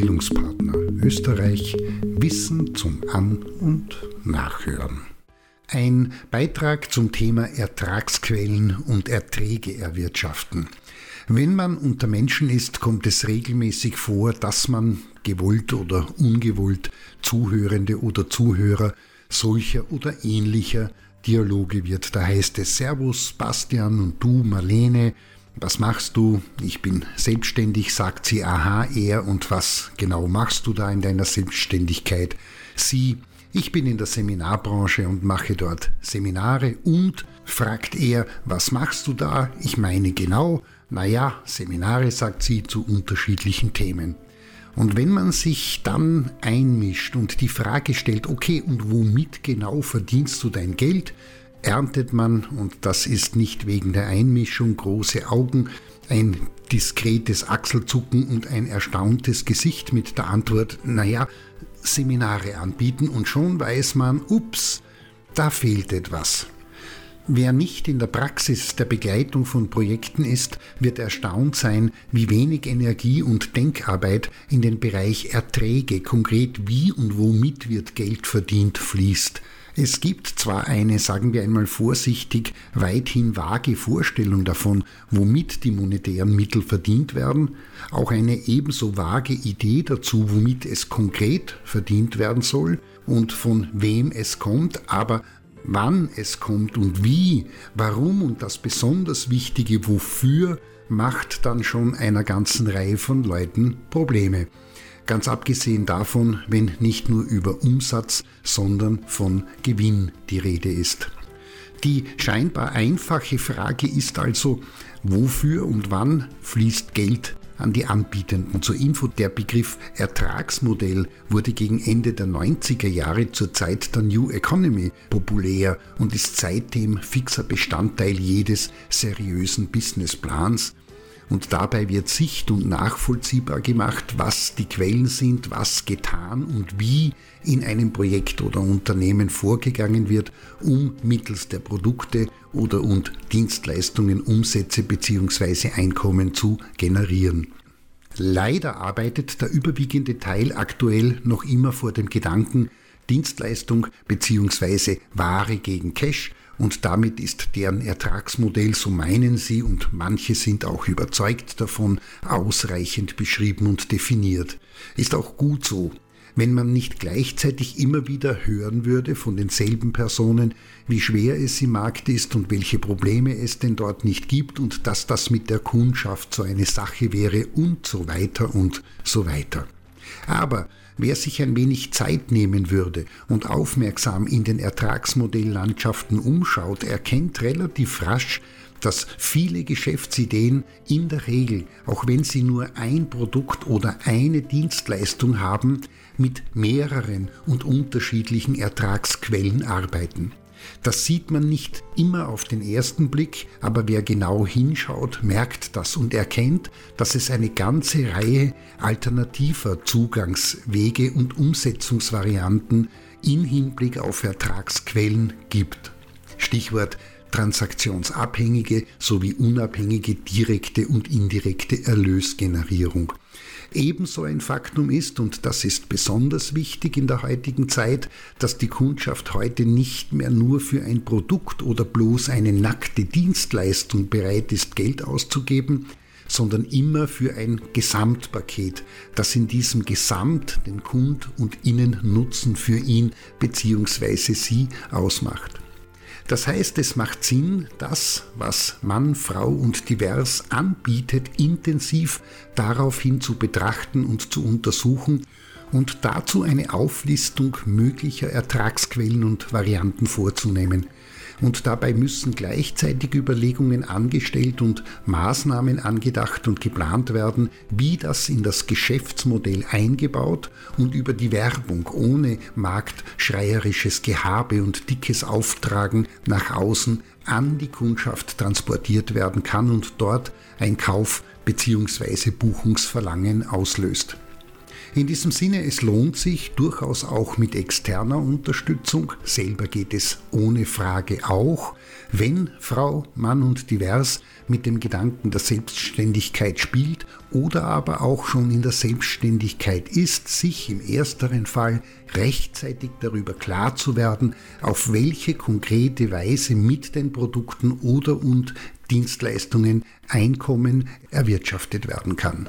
Bildungspartner Österreich Wissen zum An- und Nachhören. Ein Beitrag zum Thema Ertragsquellen und Erträge erwirtschaften. Wenn man unter Menschen ist, kommt es regelmäßig vor, dass man gewollt oder ungewollt Zuhörende oder Zuhörer solcher oder ähnlicher Dialoge wird. Da heißt es Servus Bastian und du Marlene, was machst du? Ich bin selbstständig, sagt sie, aha, er und was genau machst du da in deiner Selbstständigkeit? Sie, ich bin in der Seminarbranche und mache dort Seminare und fragt er, was machst du da? Ich meine genau, naja, Seminare, sagt sie, zu unterschiedlichen Themen. Und wenn man sich dann einmischt und die Frage stellt, okay, und womit genau verdienst du dein Geld, erntet man, und das ist nicht wegen der Einmischung, große Augen, ein diskretes Achselzucken und ein erstauntes Gesicht mit der Antwort, naja, Seminare anbieten und schon weiß man, ups, da fehlt etwas. Wer nicht in der Praxis der Begleitung von Projekten ist, wird erstaunt sein, wie wenig Energie und Denkarbeit in den Bereich Erträge, konkret wie und womit wird Geld verdient, fließt. Es gibt zwar eine, sagen wir einmal vorsichtig, weithin vage Vorstellung davon, womit die monetären Mittel verdient werden, auch eine ebenso vage Idee dazu, womit es konkret verdient werden soll und von wem es kommt, aber Wann es kommt und wie, warum und das besonders Wichtige wofür macht dann schon einer ganzen Reihe von Leuten Probleme. Ganz abgesehen davon, wenn nicht nur über Umsatz, sondern von Gewinn die Rede ist. Die scheinbar einfache Frage ist also, wofür und wann fließt Geld an die Anbietenden. Zur Info, der Begriff Ertragsmodell wurde gegen Ende der 90er Jahre zur Zeit der New Economy populär und ist seitdem fixer Bestandteil jedes seriösen Businessplans und dabei wird sicht- und nachvollziehbar gemacht, was die Quellen sind, was getan und wie in einem Projekt oder Unternehmen vorgegangen wird, um mittels der Produkte oder und Dienstleistungen Umsätze bzw. Einkommen zu generieren. Leider arbeitet der überwiegende Teil aktuell noch immer vor dem Gedanken, Dienstleistung bzw. Ware gegen Cash und damit ist deren Ertragsmodell, so meinen sie, und manche sind auch überzeugt davon, ausreichend beschrieben und definiert. Ist auch gut so. Wenn man nicht gleichzeitig immer wieder hören würde von denselben Personen, wie schwer es im Markt ist und welche Probleme es denn dort nicht gibt und dass das mit der Kundschaft so eine Sache wäre und so weiter und so weiter. Aber wer sich ein wenig Zeit nehmen würde und aufmerksam in den Ertragsmodelllandschaften umschaut, erkennt relativ rasch, dass viele Geschäftsideen in der Regel, auch wenn sie nur ein Produkt oder eine Dienstleistung haben, mit mehreren und unterschiedlichen Ertragsquellen arbeiten. Das sieht man nicht immer auf den ersten Blick, aber wer genau hinschaut, merkt das und erkennt, dass es eine ganze Reihe alternativer Zugangswege und Umsetzungsvarianten in Hinblick auf Ertragsquellen gibt. Stichwort transaktionsabhängige sowie unabhängige direkte und indirekte Erlösgenerierung. Ebenso ein Faktum ist, und das ist besonders wichtig in der heutigen Zeit, dass die Kundschaft heute nicht mehr nur für ein Produkt oder bloß eine nackte Dienstleistung bereit ist, Geld auszugeben, sondern immer für ein Gesamtpaket, das in diesem Gesamt den Kund und Innennutzen für ihn bzw. sie ausmacht. Das heißt, es macht Sinn, das, was Mann, Frau und divers anbietet, intensiv daraufhin zu betrachten und zu untersuchen und dazu eine Auflistung möglicher Ertragsquellen und Varianten vorzunehmen und dabei müssen gleichzeitig Überlegungen angestellt und Maßnahmen angedacht und geplant werden, wie das in das Geschäftsmodell eingebaut und über die Werbung ohne marktschreierisches Gehabe und dickes Auftragen nach außen an die Kundschaft transportiert werden kann und dort ein Kauf bzw. Buchungsverlangen auslöst. In diesem Sinne, es lohnt sich durchaus auch mit externer Unterstützung. Selber geht es ohne Frage auch. Wenn Frau, Mann und divers mit dem Gedanken der Selbstständigkeit spielt oder aber auch schon in der Selbstständigkeit ist, sich im ersteren Fall rechtzeitig darüber klar zu werden, auf welche konkrete Weise mit den Produkten oder und Dienstleistungen Einkommen erwirtschaftet werden kann.